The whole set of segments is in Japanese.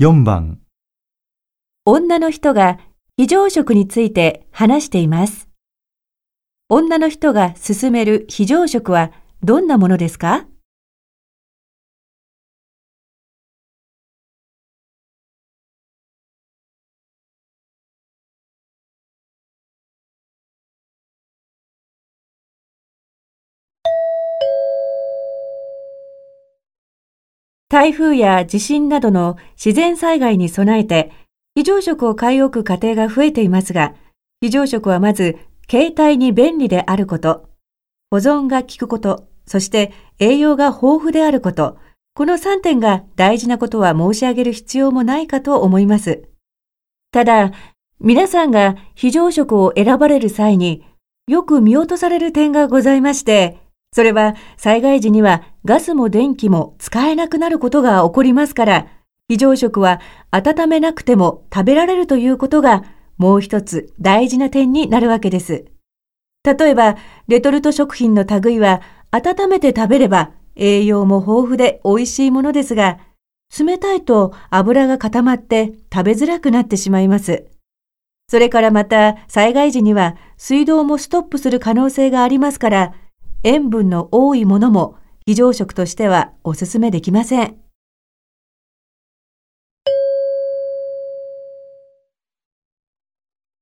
4番女の人が非常食について話しています。女の人が勧める非常食はどんなものですか？台風や地震などの自然災害に備えて非常食を買い置く家庭が増えていますが、非常食はまず携帯に便利であること、保存が効くこと、そして栄養が豊富であること、この3点が大事なことは申し上げる必要もないかと思います。ただ、皆さんが非常食を選ばれる際によく見落とされる点がございまして、それは災害時にはガスも電気も使えなくなることが起こりますから、非常食は温めなくても食べられるということがもう一つ大事な点になるわけです。例えば、レトルト食品の類は温めて食べれば栄養も豊富で美味しいものですが、冷たいと油が固まって食べづらくなってしまいます。それからまた災害時には水道もストップする可能性がありますから、塩分の多いものも非常食としてはお勧めできません。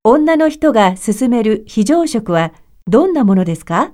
女の人が勧める非常食はどんなものですか？